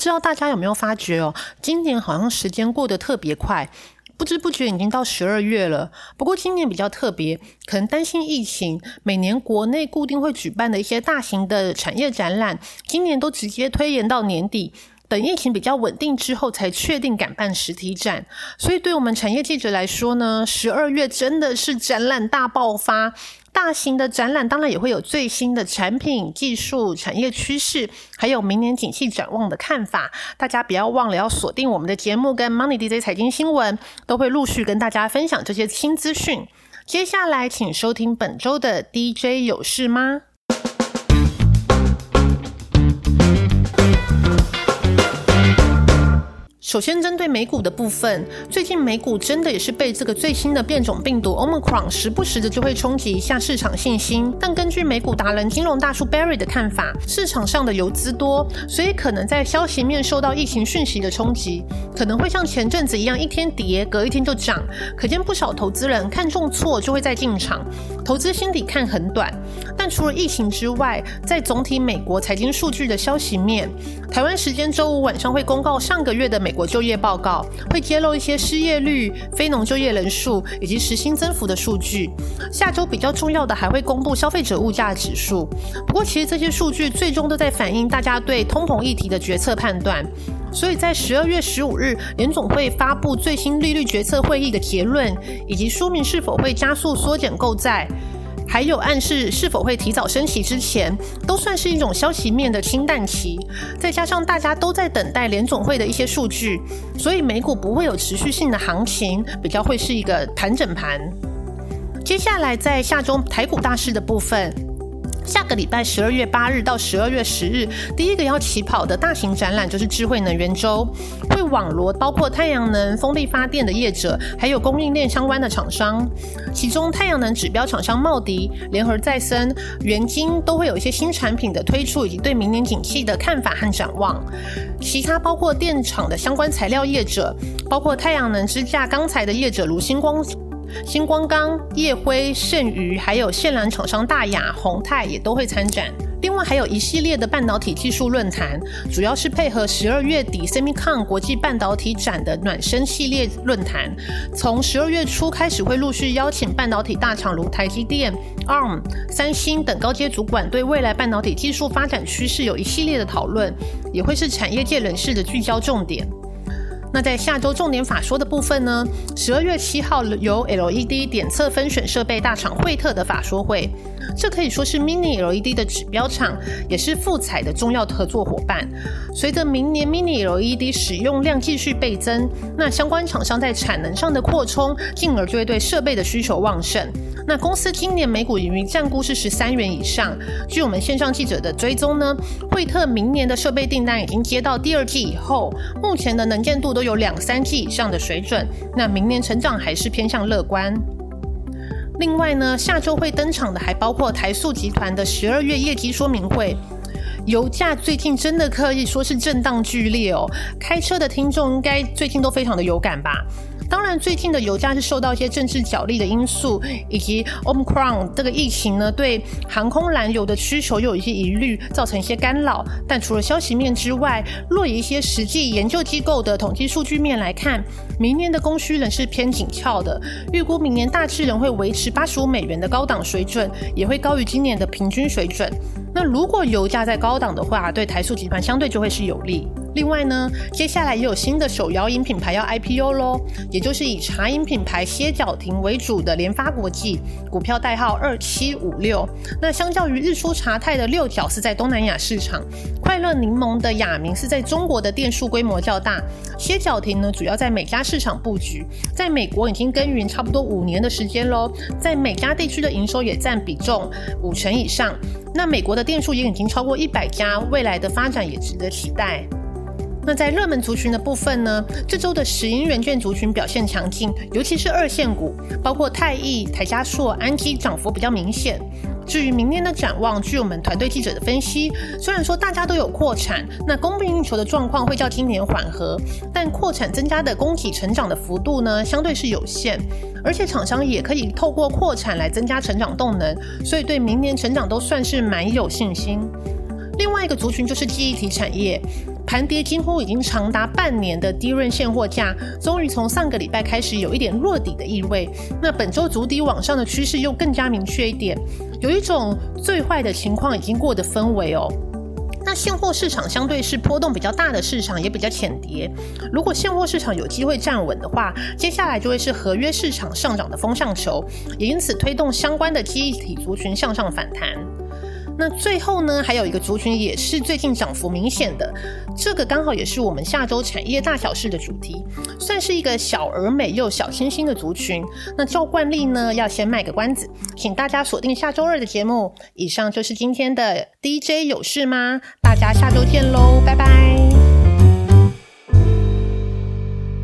知道大家有没有发觉哦，今年好像时间过得特别快，不知不觉已经到十二月了。不过今年比较特别，可能担心疫情，每年国内固定会举办的一些大型的产业展览，今年都直接推延到年底。等疫情比较稳定之后，才确定敢办实体展。所以，对我们产业记者来说呢，十二月真的是展览大爆发。大型的展览当然也会有最新的产品、技术、产业趋势，还有明年景气展望的看法。大家不要忘了要锁定我们的节目，跟 Money DJ 财经新闻都会陆续跟大家分享这些新资讯。接下来，请收听本周的 DJ 有事吗？首先，针对美股的部分，最近美股真的也是被这个最新的变种病毒 Omicron 时不时的就会冲击一下市场信心。但根据美股达人、金融大叔 Barry 的看法，市场上的游资多，所以可能在消息面受到疫情讯息的冲击，可能会像前阵子一样，一天跌，隔一天就涨。可见不少投资人看中错就会再进场，投资心底看很短。但除了疫情之外，在总体美国财经数据的消息面，台湾时间周五晚上会公告上个月的美就业报告会揭露一些失业率、非农就业人数以及时薪增幅的数据。下周比较重要的还会公布消费者物价指数。不过，其实这些数据最终都在反映大家对通膨议题的决策判断。所以在十二月十五日，联总会发布最新利率决策会议的结论，以及说明是否会加速缩减购债。还有暗示是否会提早升息之前，都算是一种消息面的清淡期。再加上大家都在等待联总会的一些数据，所以美股不会有持续性的行情，比较会是一个盘整盘。接下来在下周台股大势的部分。下个礼拜十二月八日到十二月十日，第一个要起跑的大型展览就是智慧能源周，会网罗包括太阳能、风力发电的业者，还有供应链相关的厂商。其中太阳能指标厂商茂迪、联合再生、元晶都会有一些新产品的推出，以及对明年景气的看法和展望。其他包括电厂的相关材料业者，包括太阳能支架钢材的业者如星光。星光钢、叶辉、盛宇，还有线缆厂商大雅、宏泰也都会参展。另外还有一系列的半导体技术论坛，主要是配合十二月底 Semicon 国际半导体展的暖身系列论坛。从十二月初开始，会陆续邀请半导体大厂如台积电、ARM、三星等高阶主管，对未来半导体技术发展趋势有一系列的讨论，也会是产业界人士的聚焦重点。那在下周重点法说的部分呢？十二月七号由 LED 点测分选设备大厂惠特的法说会，这可以说是 Mini LED 的指标厂，也是富彩的重要合作伙伴。随着明年 Mini LED 使用量继续倍增，那相关厂商在产能上的扩充，进而就会对设备的需求旺盛。那公司今年每股盈余占估是十三元以上。据我们线上记者的追踪呢，惠特明年的设备订单已经接到第二季以后，目前的能见度都都有两三季以上的水准。那明年成长还是偏向乐观。另外呢，下周会登场的还包括台塑集团的十二月业绩说明会。油价最近真的可以说是震荡剧烈哦，开车的听众应该最近都非常的有感吧。当然，最近的油价是受到一些政治角力的因素，以及 Omicron 这个疫情呢，对航空燃油的需求有一些疑虑，造成一些干扰。但除了消息面之外，若以一些实际研究机构的统计数据面来看，明年的供需仍是偏紧俏的，预估明年大致仍会维持八十五美元的高档水准，也会高于今年的平均水准。那如果油价在高档的话，对台塑集团相对就会是有利。另外呢，接下来也有新的手摇饮品牌要 IPO 喽，也就是以茶饮品牌歇脚亭为主的联发国际，股票代号二七五六。那相较于日出茶太的六角是在东南亚市场，快乐柠檬的雅明是在中国的店数规模较大，歇脚亭呢主要在美加市场布局，在美国已经耕耘差不多五年的时间喽，在美加地区的营收也占比重五成以上，那美国的店数也已经超过一百家，未来的发展也值得期待。那在热门族群的部分呢？这周的石英元件族群表现强劲，尤其是二线股，包括泰益、台加硕、安基涨幅比较明显。至于明年的展望，据我们团队记者的分析，虽然说大家都有扩产，那供不应求的状况会较今年缓和，但扩产增加的供给成长的幅度呢，相对是有限，而且厂商也可以透过扩产来增加成长动能，所以对明年成长都算是蛮有信心。另外一个族群就是记忆体产业。盘跌几乎已经长达半年的低润现货价，终于从上个礼拜开始有一点落底的意味。那本周足底往上的趋势又更加明确一点，有一种最坏的情况已经过的氛围哦。那现货市场相对是波动比较大的市场，也比较浅跌。如果现货市场有机会站稳的话，接下来就会是合约市场上涨的风向球，也因此推动相关的记忆体族群向上反弹。那最后呢，还有一个族群也是最近涨幅明显的，这个刚好也是我们下周产业大小事的主题，算是一个小而美又小清新的族群。那照惯例呢，要先卖个关子，请大家锁定下周二的节目。以上就是今天的 DJ 有事吗？大家下周见喽，拜拜。